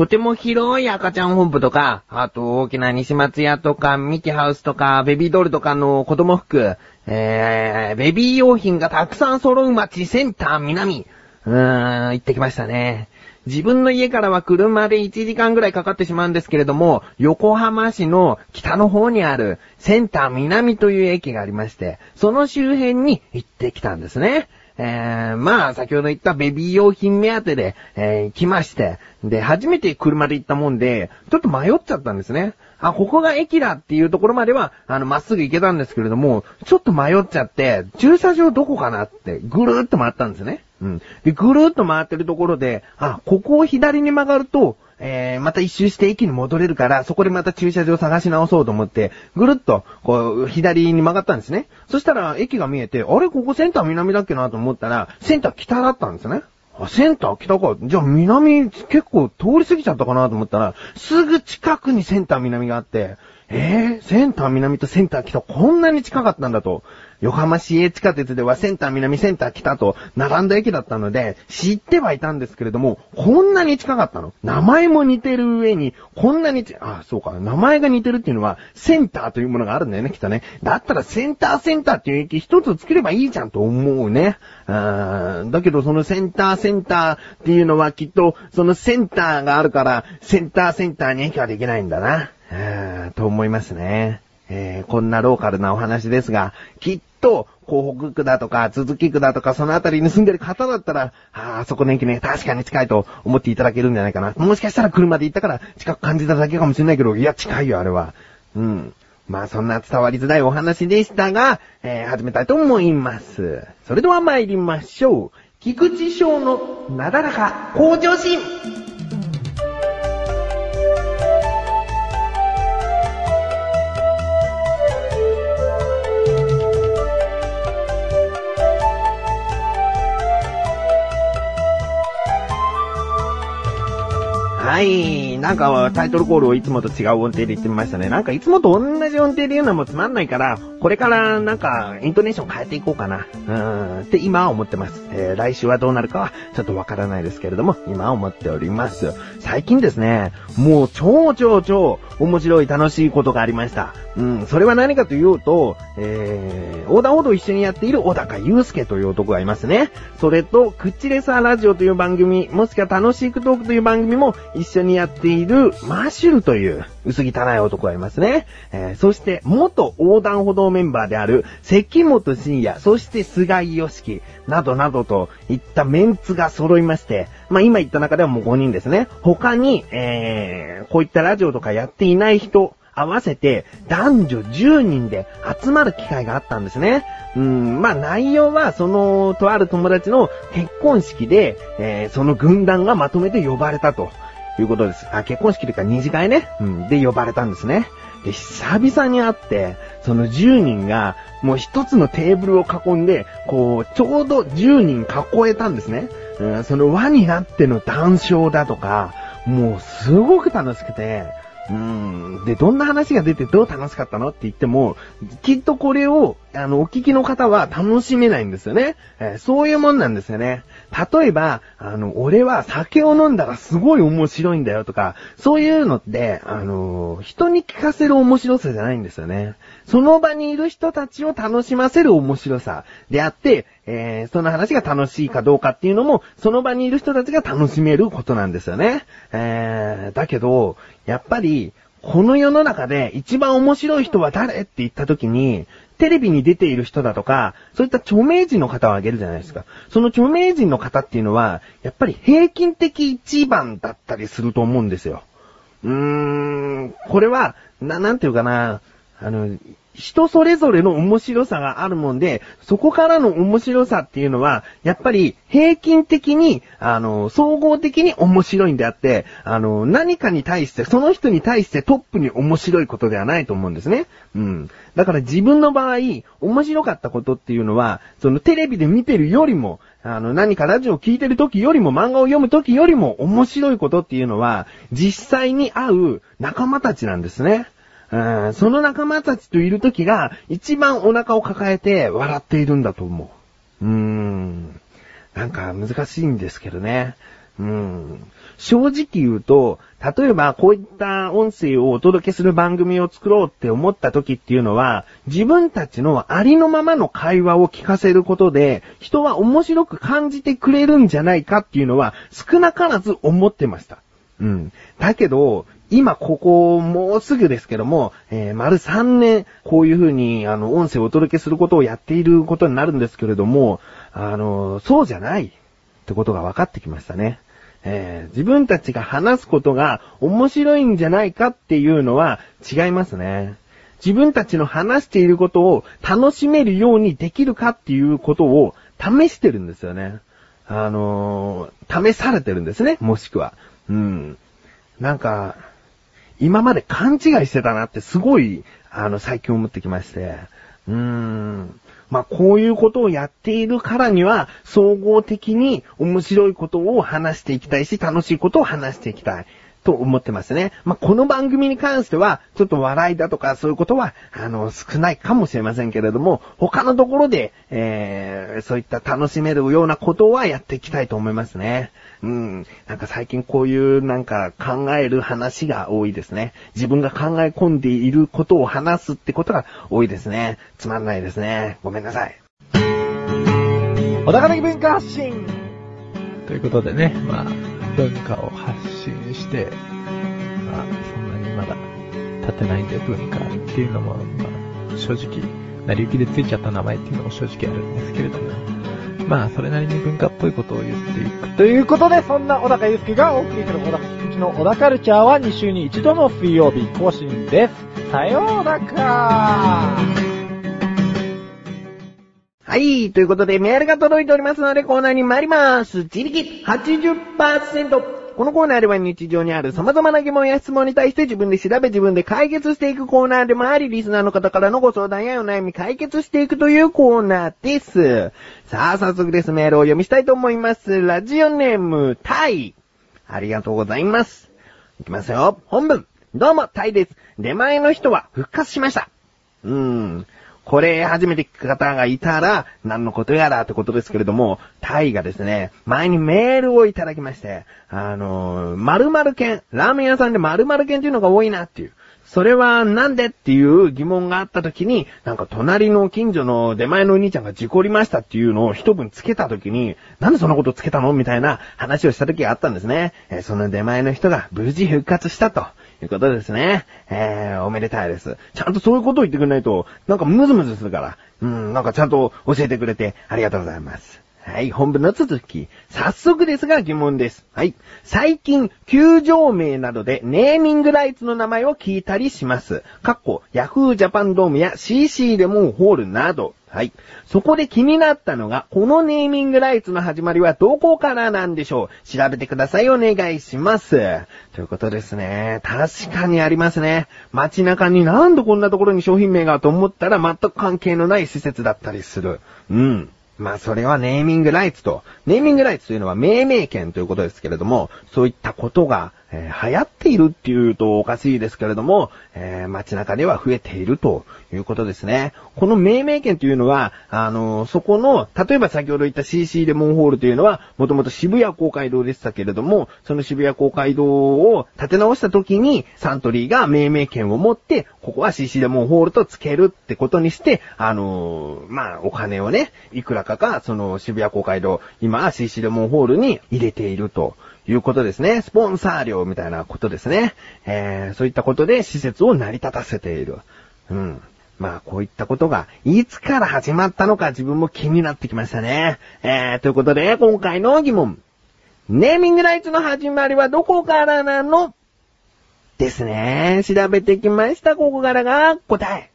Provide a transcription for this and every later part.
とても広い赤ちゃん本部とか、あと大きな西松屋とか、ミキハウスとか、ベビードールとかの子供服、えー、ベビー用品がたくさん揃う街センター南。うーん、行ってきましたね。自分の家からは車で1時間ぐらいかかってしまうんですけれども、横浜市の北の方にあるセンター南という駅がありまして、その周辺に行ってきたんですね。えー、まあ、先ほど言ったベビー用品目当てで、えー、来まして、で、初めて車で行ったもんで、ちょっと迷っちゃったんですね。あ、ここが駅だっていうところまでは、あの、まっすぐ行けたんですけれども、ちょっと迷っちゃって、駐車場どこかなって、ぐるーっと回ったんですね。うん。で、ぐるーっと回ってるところで、あ、ここを左に曲がると、えー、また一周して駅に戻れるから、そこでまた駐車場探し直そうと思って、ぐるっと、こう、左に曲がったんですね。そしたら、駅が見えて、あれ？ここセンター南だっけなと思ったら、センター北だったんですね。あ、センター北か。じゃあ南結構通り過ぎちゃったかなと思ったら、すぐ近くにセンター南があって、えー、センター南とセンター北こんなに近かったんだと。横浜市営地下鉄ではセンター南センター北と並んだ駅だったので、知ってはいたんですけれども、こんなに近かったの名前も似てる上に、こんなに、あ、そうか、名前が似てるっていうのは、センターというものがあるんだよね、きっとね。だったらセンターセンターっていう駅一つ作ればいいじゃんと思うね。だけどそのセンターセンターっていうのはきっと、そのセンターがあるから、センターセンターに駅はできないんだな。と思いますね。えー、こんなローカルなお話ですが、きっと、港北区だとか、続き区だとか、そのあたりに住んでる方だったら、ああ、そこの駅ね、確かに近いと思っていただけるんじゃないかな。もしかしたら車で行ったから近く感じただけかもしれないけど、いや、近いよ、あれは。うん。まあ、そんな伝わりづらいお話でしたが、えー、始めたいと思います。それでは参りましょう。菊池翔のなだらか向上心。はい。なんかタイトルコールをいつもと違う音程で言ってみましたね。なんかいつもと同じ音程で言うのもつまんないから、これからなんかイントネーション変えていこうかな。うーん。って今は思ってます。えー、来週はどうなるかはちょっとわからないですけれども、今は思っております。最近ですね、もう超超超面白い楽しいことがありました。うん。それは何かというと、えー、横断歩道を一緒にやっている小高祐介という男がいますね。それと、クッチレサーラジオという番組、もしくは楽しいトークという番組も一緒にやっているいるマシュルという薄汚い男がいますね。えー、そして、元横断歩道メンバーである関本慎也、そして菅井良樹、などなどといったメンツが揃いまして、まあ今言った中ではもう5人ですね。他に、えー、こういったラジオとかやっていない人、合わせて男女10人で集まる機会があったんですね。うん、まあ内容はそのとある友達の結婚式で、えー、その軍団がまとめて呼ばれたとということです。あ、結婚式というか二次会ね。うん、で呼ばれたんですね。で、久々に会って、その10人が、もう一つのテーブルを囲んで、こう、ちょうど10人囲えたんですね。うん、その輪になっての談笑だとか、もうすごく楽しくて、うん。で、どんな話が出てどう楽しかったのって言っても、きっとこれを、あの、お聞きの方は楽しめないんですよね。えー、そういうもんなんですよね。例えば、あの、俺は酒を飲んだらすごい面白いんだよとか、そういうのって、あの、人に聞かせる面白さじゃないんですよね。その場にいる人たちを楽しませる面白さであって、えー、その話が楽しいかどうかっていうのも、その場にいる人たちが楽しめることなんですよね。えー、だけど、やっぱり、この世の中で一番面白い人は誰って言った時に、テレビに出ている人だとか、そういった著名人の方を挙げるじゃないですか。その著名人の方っていうのは、やっぱり平均的一番だったりすると思うんですよ。うーん、これは、な、なんていうかな、あの、人それぞれの面白さがあるもんで、そこからの面白さっていうのは、やっぱり平均的に、あの、総合的に面白いんであって、あの、何かに対して、その人に対してトップに面白いことではないと思うんですね。うん。だから自分の場合、面白かったことっていうのは、そのテレビで見てるよりも、あの、何かラジオを聞いてる時よりも漫画を読む時よりも面白いことっていうのは、実際に会う仲間たちなんですね。うん、その仲間たちといる時が、一番お腹を抱えて笑っているんだと思う。うーん。なんか難しいんですけどね。うん。正直言うと、例えばこういった音声をお届けする番組を作ろうって思った時っていうのは、自分たちのありのままの会話を聞かせることで、人は面白く感じてくれるんじゃないかっていうのは、少なからず思ってました。うん。だけど、今ここもうすぐですけども、えー、丸3年、こういう風に、あの、音声をお届けすることをやっていることになるんですけれども、あの、そうじゃないってことが分かってきましたね。えー、自分たちが話すことが面白いんじゃないかっていうのは違いますね。自分たちの話していることを楽しめるようにできるかっていうことを試してるんですよね。あのー、試されてるんですね、もしくは。うん。なんか、今まで勘違いしてたなってすごい、あの、最近思ってきまして。うーん。まあ、こういうことをやっているからには、総合的に面白いことを話していきたいし、楽しいことを話していきたい。と思ってますね。まあ、この番組に関しては、ちょっと笑いだとかそういうことは、あの、少ないかもしれませんけれども、他のところで、えー、そういった楽しめるようなことはやっていきたいと思いますね。うん。なんか最近こういうなんか考える話が多いですね。自分が考え込んでいることを話すってことが多いですね。つまんないですね。ごめんなさい。小高的文化発信ということでね、まあ、文化を発信して、まあ、そんなにまだ立てないんで文化っていうのも、まあ、正直、成り行きでついちゃった名前っていうのも正直あるんですけれども、まあ、それなりに文化っぽいことを言っていく。ということで、そんな小高祐介がお送りする小高うちの小高カルチャーは2週に1度の水曜日更新です。さようならはい、ということでメールが届いておりますのでコーナーに参ります。自力80%。このコーナーでは日常にある様々な疑問や質問に対して自分で調べ自分で解決していくコーナーでもあり、リスナーの方からのご相談やお悩み解決していくというコーナーです。さあ、早速です。メールを読みしたいと思います。ラジオネーム、タイ。ありがとうございます。いきますよ。本文。どうも、タイです。出前の人は復活しました。うーん。これ初めて聞く方がいたら、何のことやらってことですけれども、タイがですね、前にメールをいただきまして、あのー、〇〇犬、ラーメン屋さんで〇〇犬っていうのが多いなっていう。それはなんでっていう疑問があった時に、なんか隣の近所の出前のお兄ちゃんが事故りましたっていうのを一文つけた時に、なんでそんなことつけたのみたいな話をした時があったんですね。えその出前の人が無事復活したと。いうことですね。えー、おめでたいです。ちゃんとそういうことを言ってくれないと、なんかムズムズするから。うん、なんかちゃんと教えてくれてありがとうございます。はい、本文の続き。早速ですが疑問です。はい。最近、球場名などでネーミングライツの名前を聞いたりします。かっこ、ヤフージャパンドームや CC レモンホールなど。はい。そこで気になったのが、このネーミングライツの始まりはどこからなんでしょう調べてください。お願いします。ということですね。確かにありますね。街中になんでこんなところに商品名がと思ったら全く関係のない施設だったりする。うん。まあそれはネーミングライツと、ネーミングライツというのは命名権ということですけれども、そういったことがえー、流行っているっていうとおかしいですけれども、えー、街中では増えているということですね。この命名権というのは、あのー、そこの、例えば先ほど言った CC レモンホールというのは、もともと渋谷公会堂でしたけれども、その渋谷公会堂を建て直した時に、サントリーが命名権を持って、ここは CC レモンホールと付けるってことにして、あのまあ、お金をね、いくらかか、その渋谷公会堂、今は CC レモンホールに入れていると。いうことですね。スポンサー料みたいなことですね。えー、そういったことで施設を成り立たせている。うん。まあ、こういったことが、いつから始まったのか自分も気になってきましたね。えー、ということで、今回の疑問。ネーミングライツの始まりはどこからなの？ですね。調べてきました。ここからが答え。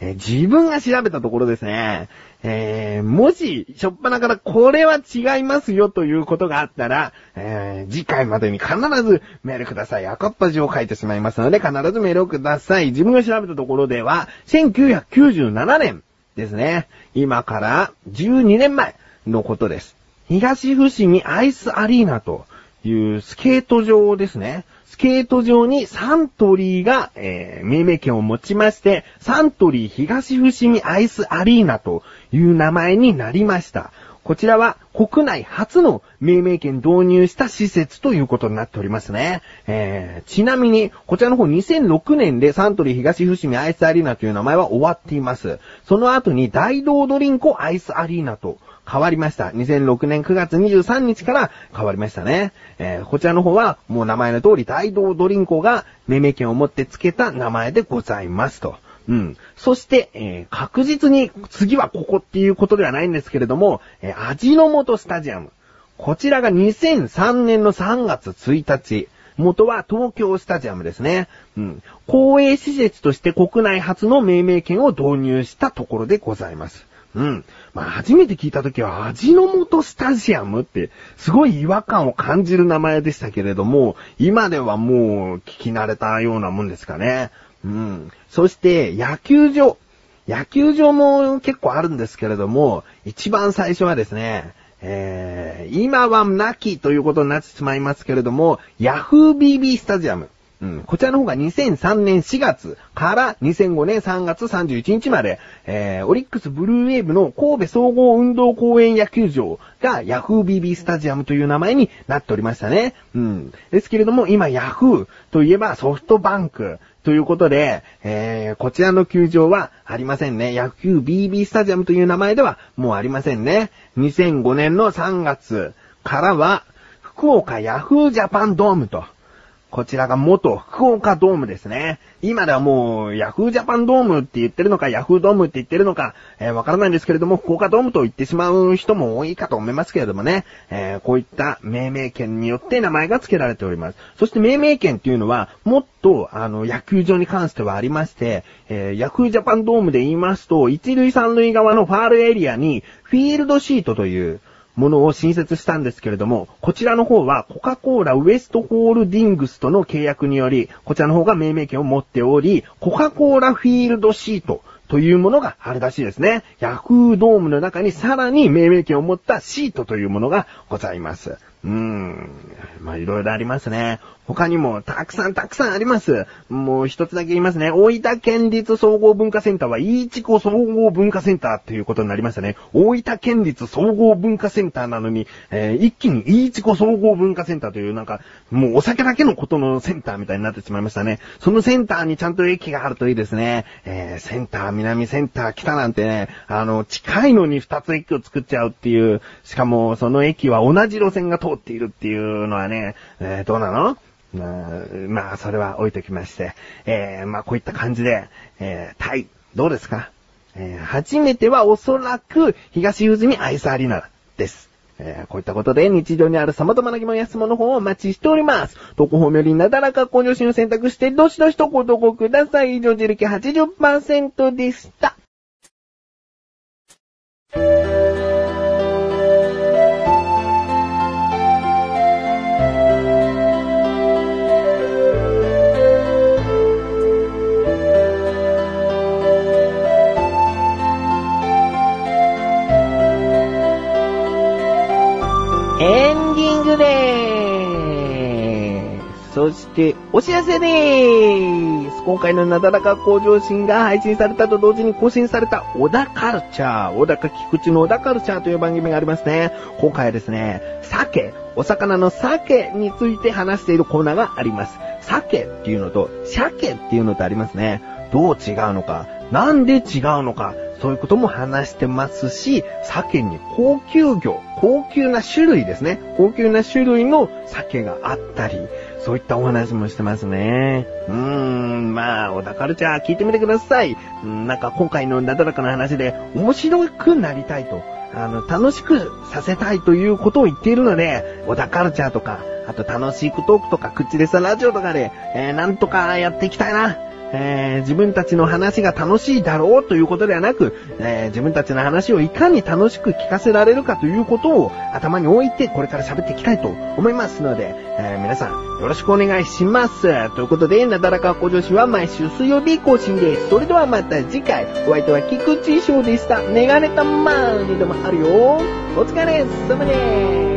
えー、自分が調べたところですね。えー、もし、しょっぱなからこれは違いますよということがあったら、えー、次回までに必ずメールください。赤っ端を書いてしまいますので、必ずメールをください。自分が調べたところでは、1997年ですね。今から12年前のことです。東伏見アイスアリーナというスケート場ですね。スケート場にサントリーが、えー、命名権を持ちまして、サントリー東伏見アイスアリーナという名前になりました。こちらは国内初の命名権導入した施設ということになっておりますね。えー、ちなみに、こちらの方2006年でサントリー東伏見アイスアリーナという名前は終わっています。その後に大道ドリンクアイスアリーナと変わりました。2006年9月23日から変わりましたね。えー、こちらの方はもう名前の通り大道ドリンクが命名権を持って付けた名前でございますと。うん。そして、えー、確実に次はここっていうことではないんですけれども、えー、味の素スタジアム。こちらが2003年の3月1日。元は東京スタジアムですね。うん。公営施設として国内初の命名権を導入したところでございます。うん。まあ、初めて聞いたときは、味の素スタジアムって、すごい違和感を感じる名前でしたけれども、今ではもう聞き慣れたようなもんですかね。うん。そして、野球場。野球場も結構あるんですけれども、一番最初はですね、えー、今はなきということになってしまいますけれども、ヤフー BB スタジアム。こちらの方が2003年4月から2005年3月31日まで、えー、オリックスブルーウェーブの神戸総合運動公園野球場がヤフー BB スタジアムという名前になっておりましたね。うん。ですけれども、今ヤフーといえばソフトバンク、ということで、えー、こちらの球場はありませんね。野球 BB スタジアムという名前ではもうありませんね。2005年の3月からは、福岡ヤフージャパンドームとこちらが元福岡ドームですね。今ではもう、ヤフージャパンドームって言ってるのか、ヤフードームって言ってるのか、えー、わからないんですけれども、福岡ドームと言ってしまう人も多いかと思いますけれどもね、えー、こういった命名権によって名前が付けられております。そして命名権っていうのは、もっと、あの、野球場に関してはありまして、えー、ヤフージャパンドームで言いますと、一塁三塁側のファールエリアに、フィールドシートという、ものを新設したんですけれども、こちらの方はコカ・コーラウエストホールディングスとの契約により、こちらの方が命名権を持っており、コカ・コーラフィールドシートというものがあるらしいですね。ヤフードームの中にさらに命名権を持ったシートというものがございます。うーん。まあ、いろいろありますね。他にもたくさんたくさんあります。もう一つだけ言いますね。大分県立総合文化センターは、いいちこ総合文化センターということになりましたね。大分県立総合文化センターなのに、えー、一気にいちこ総合文化センターというなんか、もうお酒だけのことのセンターみたいになってしまいましたね。そのセンターにちゃんと駅があるといいですね。えー、センター、南センター、北なんてね、あの、近いのに二つ駅を作っちゃうっていう、しかもその駅は同じ路線が通っているっていうのはね、えー、どうなの？まあ、それは置いときまして、えー、まあ、こういった感じで、えー、タイ、どうですか？えー、初めてはおそらく、東渦にアイスアリーナです。えー、こういったことで日常にある様々な疑問や質問の方をお待ちしております。どこ方面よりなだらか向上心を選択して、どしどしとご投稿ください。以上、自力80%でした。そして、お知らせでーす今回のなだらか向上心が配信されたと同時に更新された小田カルチャー、小高菊池の小田カルチャーという番組がありますね。今回はですね、鮭、お魚の鮭について話しているコーナーがあります。鮭っていうのと、鮭っていうのとありますね。どう違うのか、なんで違うのか、そういうことも話してますし、鮭に高級魚、高級な種類ですね。高級な種類の鮭があったり、そういったお話もしてますね。うーん、まあ、小田カルチャー聞いてみてください。なんか今回のなだらかな話で面白くなりたいと、あの、楽しくさせたいということを言っているので、小田カルチャーとか、あと楽しいトークとか、口でさラジオとかで、えー、なんとかやっていきたいな。えー、自分たちの話が楽しいだろうということではなく、えー、自分たちの話をいかに楽しく聞かせられるかということを頭に置いてこれから喋っていきたいと思いますので、えー、皆さんよろしくお願いします。ということで、なだらか向上心は毎週水曜日更新です。それではまた次回、お相手は菊池翔でした。メガネたまーにでもあるよ。お疲れ様です。